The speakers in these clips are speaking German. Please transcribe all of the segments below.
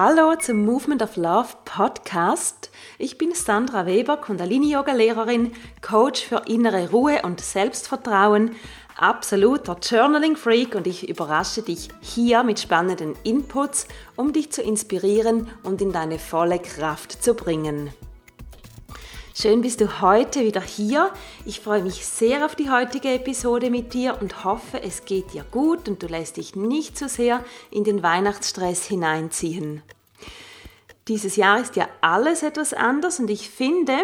Hallo zum Movement of Love Podcast. Ich bin Sandra Weber, Kundalini-Yoga-Lehrerin, Coach für innere Ruhe und Selbstvertrauen, absoluter Journaling-Freak und ich überrasche dich hier mit spannenden Inputs, um dich zu inspirieren und in deine volle Kraft zu bringen. Schön bist du heute wieder hier. Ich freue mich sehr auf die heutige Episode mit dir und hoffe, es geht dir gut und du lässt dich nicht zu so sehr in den Weihnachtsstress hineinziehen. Dieses Jahr ist ja alles etwas anders und ich finde,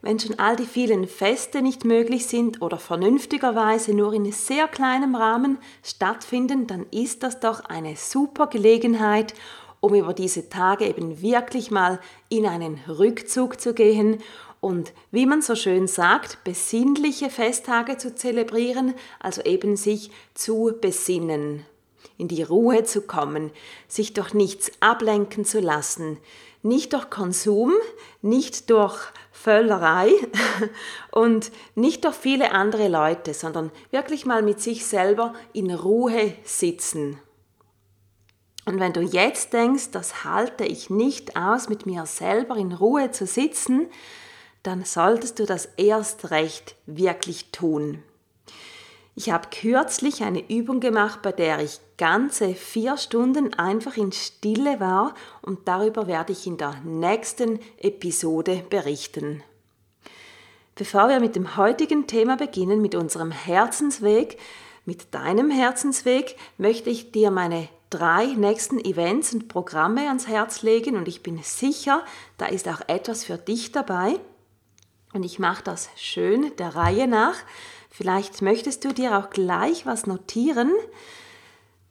wenn schon all die vielen Feste nicht möglich sind oder vernünftigerweise nur in sehr kleinem Rahmen stattfinden, dann ist das doch eine super Gelegenheit, um über diese Tage eben wirklich mal in einen Rückzug zu gehen und wie man so schön sagt, besinnliche Festtage zu zelebrieren, also eben sich zu besinnen, in die Ruhe zu kommen, sich durch nichts ablenken zu lassen, nicht durch Konsum, nicht durch Völlerei und nicht durch viele andere Leute, sondern wirklich mal mit sich selber in Ruhe sitzen. Und wenn du jetzt denkst, das halte ich nicht aus, mit mir selber in Ruhe zu sitzen, dann solltest du das erst recht wirklich tun. Ich habe kürzlich eine Übung gemacht, bei der ich ganze vier Stunden einfach in Stille war und darüber werde ich in der nächsten Episode berichten. Bevor wir mit dem heutigen Thema beginnen, mit unserem Herzensweg, mit deinem Herzensweg, möchte ich dir meine drei nächsten Events und Programme ans Herz legen und ich bin sicher, da ist auch etwas für dich dabei. Und ich mache das schön der Reihe nach. Vielleicht möchtest du dir auch gleich was notieren.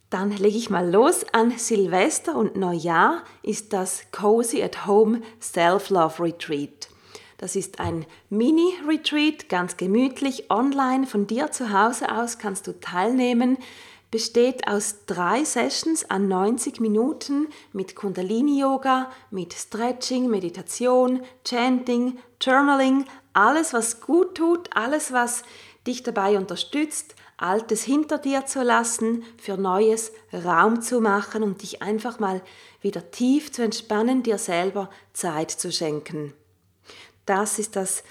Dann lege ich mal los. An Silvester und Neujahr ist das Cozy at Home Self-Love Retreat. Das ist ein Mini-Retreat, ganz gemütlich, online. Von dir zu Hause aus kannst du teilnehmen besteht aus drei Sessions an 90 Minuten mit Kundalini-Yoga, mit Stretching, Meditation, Chanting, Journaling, alles, was gut tut, alles, was dich dabei unterstützt, Altes hinter dir zu lassen, für Neues Raum zu machen und dich einfach mal wieder tief zu entspannen, dir selber Zeit zu schenken. Das ist das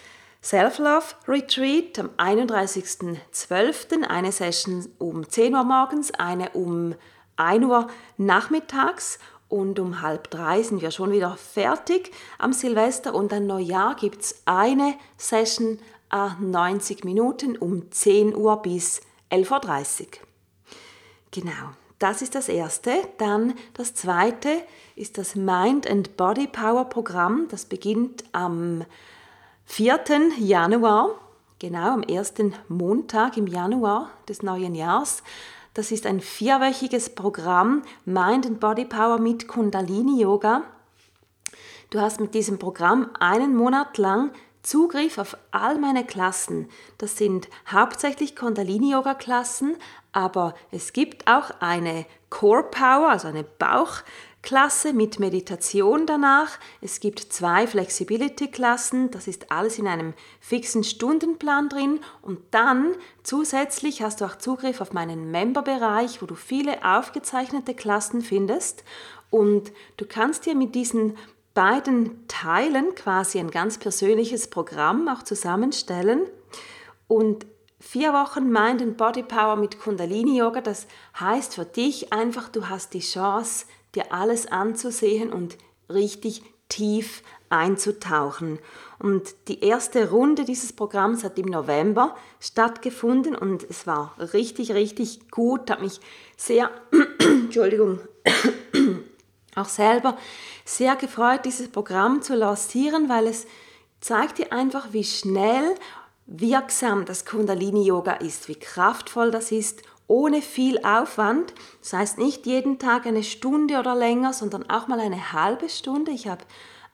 Self-Love Retreat am 31.12. Eine Session um 10 Uhr morgens, eine um 1 Uhr nachmittags und um halb drei sind wir schon wieder fertig am Silvester und an Neujahr gibt es eine Session a 90 Minuten um 10 Uhr bis 11.30 Uhr. Genau, das ist das erste. Dann das zweite ist das Mind and Body Power Programm. Das beginnt am 4. Januar, genau am ersten Montag im Januar des neuen Jahres. Das ist ein vierwöchiges Programm Mind and Body Power mit Kundalini Yoga. Du hast mit diesem Programm einen Monat lang Zugriff auf all meine Klassen. Das sind hauptsächlich Kundalini-Yoga-Klassen, aber es gibt auch eine Core Power, also eine Bauch- Klasse mit Meditation danach. Es gibt zwei Flexibility-Klassen, das ist alles in einem fixen Stundenplan drin. Und dann zusätzlich hast du auch Zugriff auf meinen Member-Bereich, wo du viele aufgezeichnete Klassen findest. Und du kannst dir mit diesen beiden Teilen quasi ein ganz persönliches Programm auch zusammenstellen. Und vier Wochen Mind and Body Power mit Kundalini Yoga, das heißt für dich einfach, du hast die Chance, dir alles anzusehen und richtig tief einzutauchen. Und die erste Runde dieses Programms hat im November stattgefunden und es war richtig, richtig gut, hat mich sehr, Entschuldigung, auch selber sehr gefreut, dieses Programm zu lancieren, weil es zeigt dir einfach, wie schnell wirksam das Kundalini-Yoga ist, wie kraftvoll das ist ohne viel Aufwand. Das heißt nicht jeden Tag eine Stunde oder länger, sondern auch mal eine halbe Stunde. Ich habe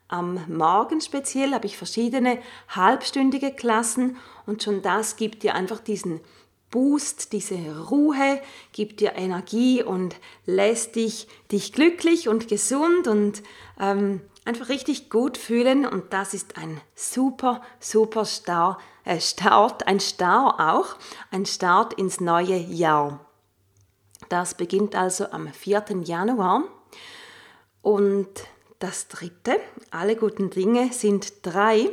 am Morgen speziell habe ich verschiedene halbstündige Klassen und schon das gibt dir einfach diesen Boost, diese Ruhe, gibt dir Energie und lässt dich, dich glücklich und gesund und ähm, einfach richtig gut fühlen. Und das ist ein super, super Star, äh Start, ein Start auch, ein Start ins neue Jahr. Das beginnt also am 4. Januar. Und das dritte, alle guten Dinge sind drei.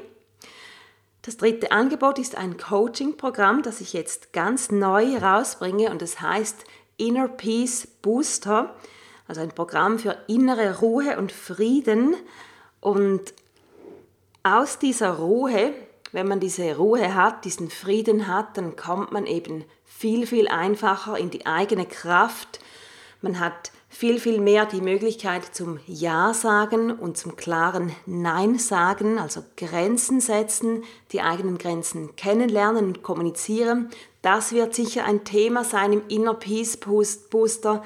Das dritte Angebot ist ein Coaching-Programm, das ich jetzt ganz neu rausbringe und es heißt Inner Peace Booster, also ein Programm für innere Ruhe und Frieden. Und aus dieser Ruhe, wenn man diese Ruhe hat, diesen Frieden hat, dann kommt man eben viel, viel einfacher in die eigene Kraft. Man hat viel, viel mehr die Möglichkeit zum Ja sagen und zum klaren Nein sagen, also Grenzen setzen, die eigenen Grenzen kennenlernen und kommunizieren. Das wird sicher ein Thema sein im Inner Peace Booster.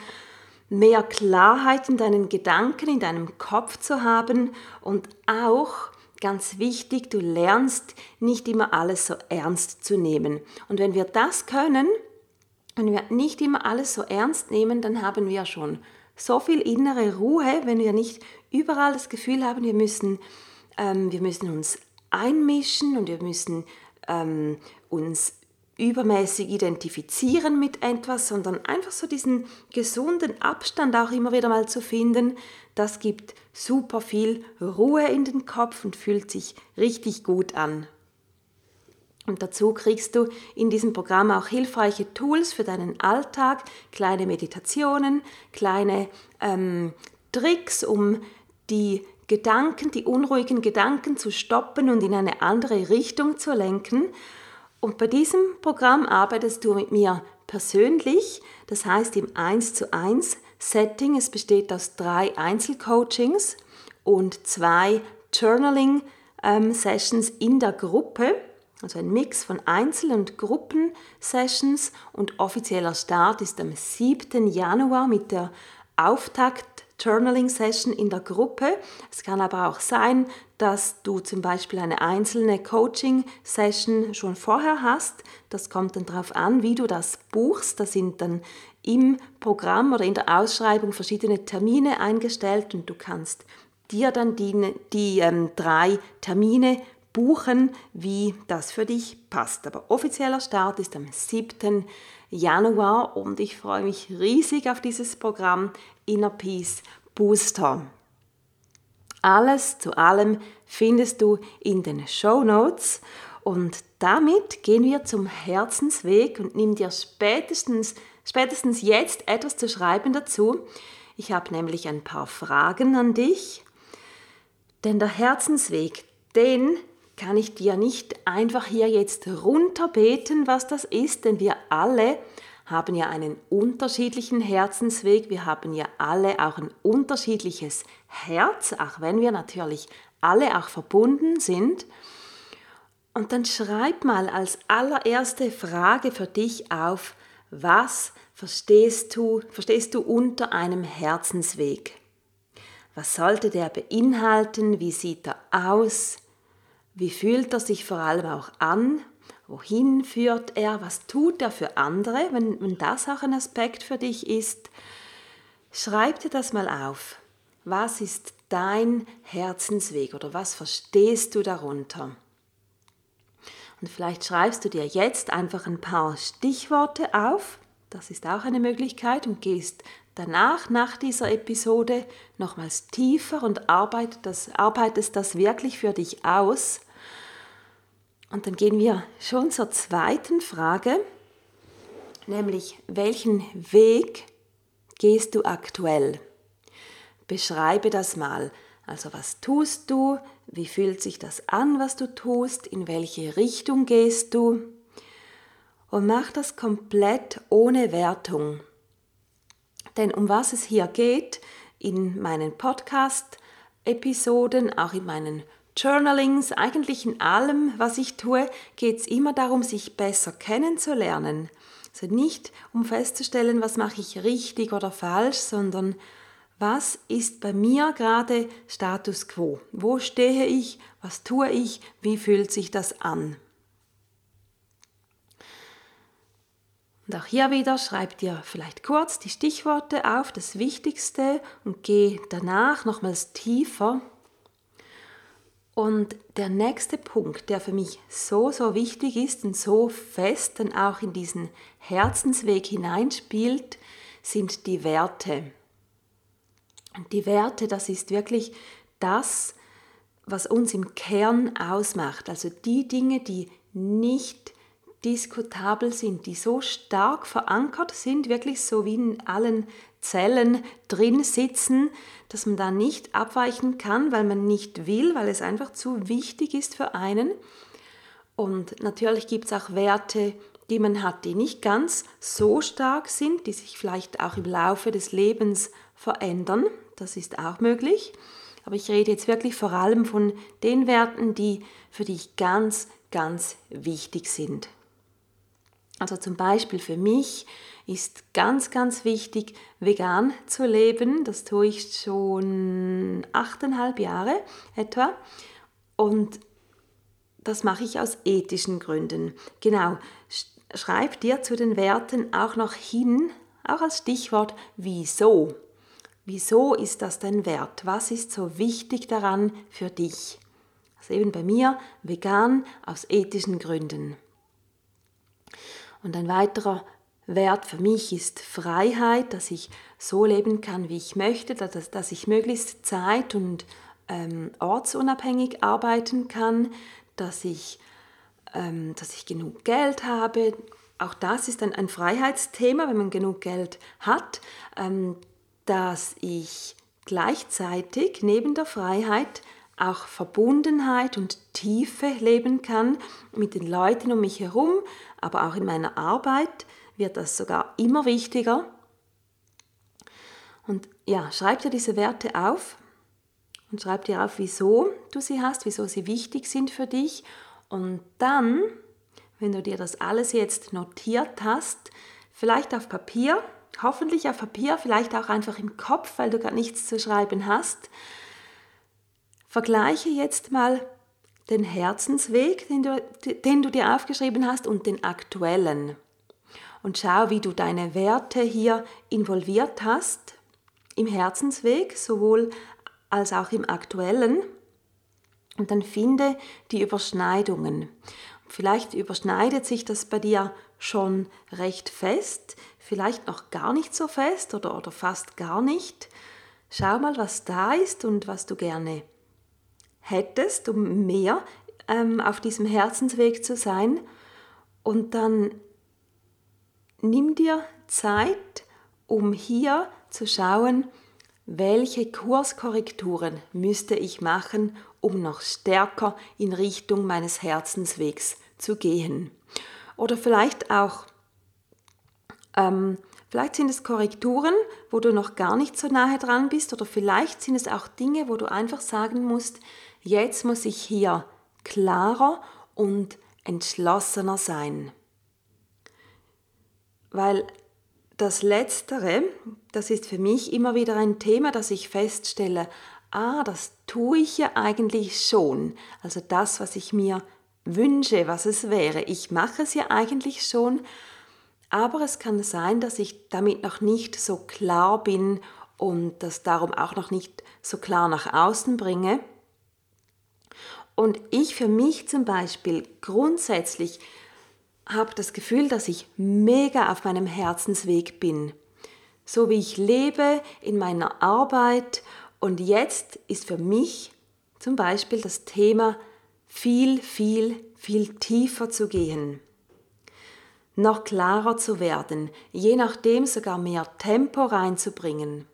Mehr Klarheit in deinen Gedanken, in deinem Kopf zu haben und auch ganz wichtig, du lernst nicht immer alles so ernst zu nehmen. Und wenn wir das können, wenn wir nicht immer alles so ernst nehmen, dann haben wir schon so viel innere Ruhe, wenn wir nicht überall das Gefühl haben, wir müssen, ähm, wir müssen uns einmischen und wir müssen ähm, uns übermäßig identifizieren mit etwas, sondern einfach so diesen gesunden Abstand auch immer wieder mal zu finden, das gibt super viel Ruhe in den Kopf und fühlt sich richtig gut an. Und dazu kriegst du in diesem Programm auch hilfreiche Tools für deinen Alltag, kleine Meditationen, kleine ähm, Tricks, um die Gedanken, die unruhigen Gedanken zu stoppen und in eine andere Richtung zu lenken. Und bei diesem Programm arbeitest du mit mir persönlich, das heißt im 1 zu 1 Setting. Es besteht aus drei Einzelcoachings und zwei Journaling ähm, Sessions in der Gruppe also ein Mix von Einzel- und Gruppensessions und offizieller Start ist am 7. Januar mit der Auftakt Journaling Session in der Gruppe. Es kann aber auch sein, dass du zum Beispiel eine einzelne Coaching Session schon vorher hast. Das kommt dann darauf an, wie du das buchst. Da sind dann im Programm oder in der Ausschreibung verschiedene Termine eingestellt und du kannst dir dann die, die ähm, drei Termine buchen, wie das für dich passt. Aber offizieller Start ist am 7. Januar und ich freue mich riesig auf dieses Programm Inner Peace Booster. Alles zu allem findest du in den Show Notes und damit gehen wir zum Herzensweg und nimm dir spätestens, spätestens jetzt etwas zu schreiben dazu. Ich habe nämlich ein paar Fragen an dich. Denn der Herzensweg, den kann ich dir nicht einfach hier jetzt runterbeten, was das ist, denn wir alle haben ja einen unterschiedlichen Herzensweg, wir haben ja alle auch ein unterschiedliches Herz, auch wenn wir natürlich alle auch verbunden sind. Und dann schreib mal als allererste Frage für dich auf, was verstehst du, verstehst du unter einem Herzensweg? Was sollte der beinhalten? Wie sieht er aus? Wie fühlt er sich vor allem auch an? Wohin führt er? Was tut er für andere? Wenn, wenn das auch ein Aspekt für dich ist, schreib dir das mal auf. Was ist dein Herzensweg oder was verstehst du darunter? Und vielleicht schreibst du dir jetzt einfach ein paar Stichworte auf. Das ist auch eine Möglichkeit und gehst danach, nach dieser Episode, nochmals tiefer und arbeitest das, arbeitest das wirklich für dich aus. Und dann gehen wir schon zur zweiten Frage, nämlich welchen Weg gehst du aktuell? Beschreibe das mal. Also was tust du? Wie fühlt sich das an, was du tust? In welche Richtung gehst du? Und mach das komplett ohne Wertung. Denn um was es hier geht, in meinen Podcast-Episoden, auch in meinen Journalings, eigentlich in allem, was ich tue, geht es immer darum, sich besser kennenzulernen. Also nicht um festzustellen, was mache ich richtig oder falsch, sondern was ist bei mir gerade Status quo? Wo stehe ich? Was tue ich? Wie fühlt sich das an? Und auch hier wieder schreib dir vielleicht kurz die Stichworte auf, das Wichtigste, und geh danach nochmals tiefer. Und der nächste Punkt, der für mich so, so wichtig ist und so fest dann auch in diesen Herzensweg hineinspielt, sind die Werte. Und die Werte, das ist wirklich das, was uns im Kern ausmacht. Also die Dinge, die nicht diskutabel sind, die so stark verankert sind, wirklich so wie in allen Zellen drin sitzen, dass man da nicht abweichen kann, weil man nicht will, weil es einfach zu wichtig ist für einen. Und natürlich gibt es auch Werte, die man hat, die nicht ganz so stark sind, die sich vielleicht auch im Laufe des Lebens verändern das ist auch möglich. Aber ich rede jetzt wirklich vor allem von den Werten, die für dich ganz, ganz wichtig sind. Also zum Beispiel für mich ist ganz, ganz wichtig, vegan zu leben. Das tue ich schon achteinhalb Jahre etwa. Und das mache ich aus ethischen Gründen. Genau, schreib dir zu den Werten auch noch hin, auch als Stichwort, wieso. Wieso ist das denn wert? Was ist so wichtig daran für dich? Also eben bei mir vegan aus ethischen Gründen. Und ein weiterer Wert für mich ist Freiheit, dass ich so leben kann, wie ich möchte, dass, dass ich möglichst zeit- und ähm, ortsunabhängig arbeiten kann, dass ich, ähm, dass ich genug Geld habe. Auch das ist ein, ein Freiheitsthema, wenn man genug Geld hat. Ähm, dass ich gleichzeitig neben der Freiheit auch Verbundenheit und Tiefe leben kann mit den Leuten um mich herum, aber auch in meiner Arbeit wird das sogar immer wichtiger. Und ja, schreib dir diese Werte auf und schreib dir auf, wieso du sie hast, wieso sie wichtig sind für dich. Und dann, wenn du dir das alles jetzt notiert hast, vielleicht auf Papier Hoffentlich auf Papier, vielleicht auch einfach im Kopf, weil du gerade nichts zu schreiben hast. Vergleiche jetzt mal den Herzensweg, den du, den du dir aufgeschrieben hast, und den aktuellen. Und schau, wie du deine Werte hier involviert hast, im Herzensweg, sowohl als auch im aktuellen. Und dann finde die Überschneidungen. Vielleicht überschneidet sich das bei dir schon recht fest, vielleicht noch gar nicht so fest oder, oder fast gar nicht. Schau mal, was da ist und was du gerne hättest, um mehr ähm, auf diesem Herzensweg zu sein. Und dann nimm dir Zeit, um hier zu schauen, welche Kurskorrekturen müsste ich machen, um noch stärker in Richtung meines Herzenswegs zu gehen. Oder vielleicht auch ähm, vielleicht sind es Korrekturen, wo du noch gar nicht so nahe dran bist oder vielleicht sind es auch Dinge, wo du einfach sagen musst, jetzt muss ich hier klarer und entschlossener sein. Weil das Letztere, das ist für mich immer wieder ein Thema, dass ich feststelle, ah, das tue ich ja eigentlich schon. Also das, was ich mir wünsche, was es wäre. Ich mache es ja eigentlich schon, aber es kann sein, dass ich damit noch nicht so klar bin und das darum auch noch nicht so klar nach außen bringe. Und ich für mich zum Beispiel grundsätzlich habe das Gefühl, dass ich mega auf meinem Herzensweg bin. So wie ich lebe in meiner Arbeit. Und jetzt ist für mich zum Beispiel das Thema viel, viel, viel tiefer zu gehen noch klarer zu werden, je nachdem sogar mehr Tempo reinzubringen.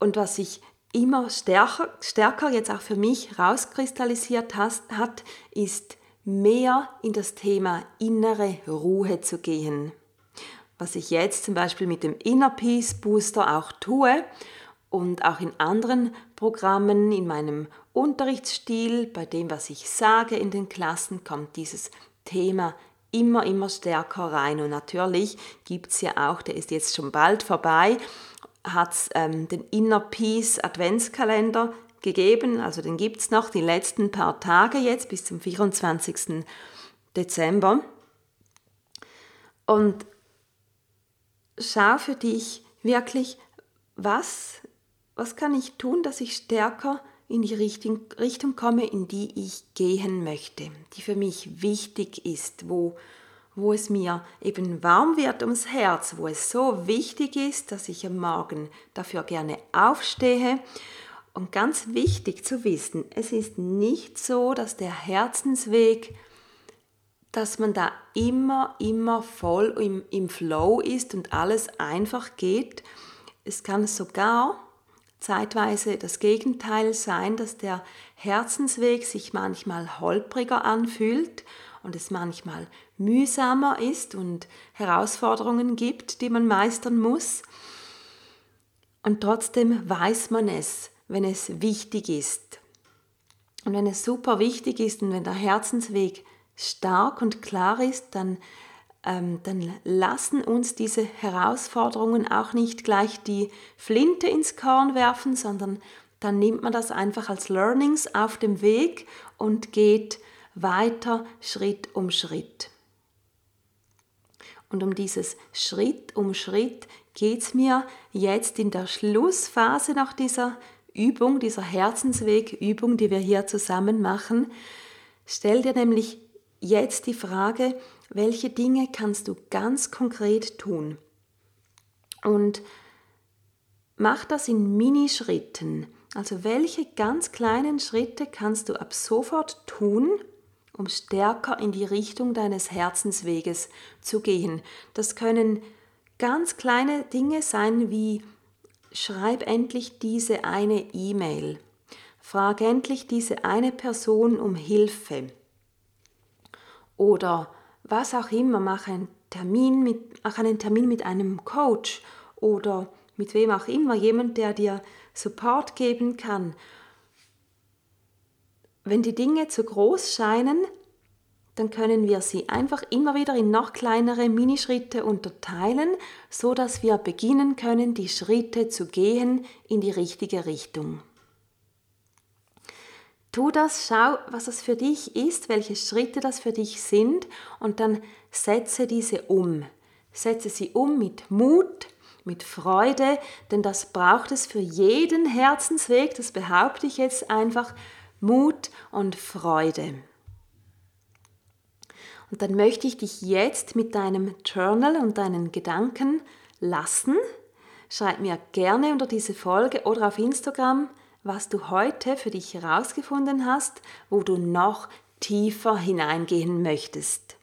Und was sich immer stärker, stärker jetzt auch für mich rauskristallisiert hat, ist mehr in das Thema innere Ruhe zu gehen. Was ich jetzt zum Beispiel mit dem Inner Peace Booster auch tue und auch in anderen Programmen, in meinem Unterrichtsstil, bei dem, was ich sage in den Klassen, kommt dieses Thema immer, immer stärker rein. Und natürlich gibt es ja auch, der ist jetzt schon bald vorbei, hat es ähm, den Inner Peace Adventskalender gegeben, also den gibt es noch die letzten paar Tage jetzt bis zum 24. Dezember. Und schau für dich wirklich, was, was kann ich tun, dass ich stärker in die Richtung, Richtung komme, in die ich gehen möchte, die für mich wichtig ist, wo, wo es mir eben warm wird ums Herz, wo es so wichtig ist, dass ich am Morgen dafür gerne aufstehe und ganz wichtig zu wissen, es ist nicht so, dass der Herzensweg, dass man da immer, immer voll im, im Flow ist und alles einfach geht. Es kann sogar zeitweise das Gegenteil sein, dass der Herzensweg sich manchmal holpriger anfühlt und es manchmal mühsamer ist und Herausforderungen gibt, die man meistern muss. Und trotzdem weiß man es wenn es wichtig ist. Und wenn es super wichtig ist und wenn der Herzensweg stark und klar ist, dann, ähm, dann lassen uns diese Herausforderungen auch nicht gleich die Flinte ins Korn werfen, sondern dann nimmt man das einfach als Learnings auf dem Weg und geht weiter Schritt um Schritt. Und um dieses Schritt um Schritt geht es mir jetzt in der Schlussphase nach dieser Übung, dieser Herzensweg-Übung, die wir hier zusammen machen, stell dir nämlich jetzt die Frage, welche Dinge kannst du ganz konkret tun? Und mach das in Minischritten. Also welche ganz kleinen Schritte kannst du ab sofort tun, um stärker in die Richtung deines Herzensweges zu gehen? Das können ganz kleine Dinge sein wie schreib endlich diese eine E-Mail. Frag endlich diese eine Person um Hilfe. Oder was auch immer, mach einen Termin mit, mach einen Termin mit einem Coach oder mit wem auch immer, jemand, der dir Support geben kann. Wenn die Dinge zu groß scheinen, dann können wir sie einfach immer wieder in noch kleinere Minischritte unterteilen, so dass wir beginnen können, die Schritte zu gehen in die richtige Richtung. Tu das, schau, was das für dich ist, welche Schritte das für dich sind und dann setze diese um. Setze sie um mit Mut, mit Freude, denn das braucht es für jeden Herzensweg, das behaupte ich jetzt einfach, Mut und Freude. Und dann möchte ich dich jetzt mit deinem Journal und deinen Gedanken lassen. Schreib mir gerne unter diese Folge oder auf Instagram, was du heute für dich herausgefunden hast, wo du noch tiefer hineingehen möchtest.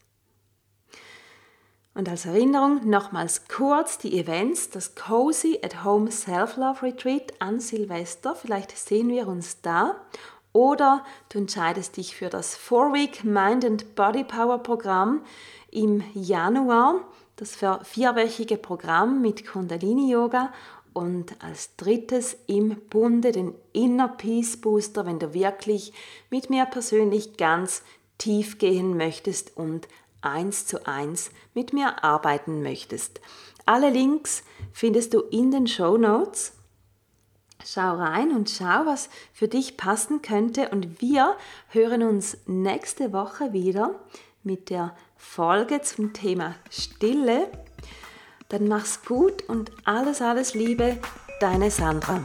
Und als Erinnerung nochmals kurz die Events, das Cozy at Home Self-Love Retreat an Silvester. Vielleicht sehen wir uns da. Oder du entscheidest dich für das Four-Week Mind and Body Power Programm im Januar, das vierwöchige Programm mit Kundalini Yoga und als drittes im Bunde den Inner Peace Booster, wenn du wirklich mit mir persönlich ganz tief gehen möchtest und eins zu eins mit mir arbeiten möchtest. Alle Links findest du in den Show Notes. Schau rein und schau, was für dich passen könnte. Und wir hören uns nächste Woche wieder mit der Folge zum Thema Stille. Dann mach's gut und alles, alles Liebe, deine Sandra.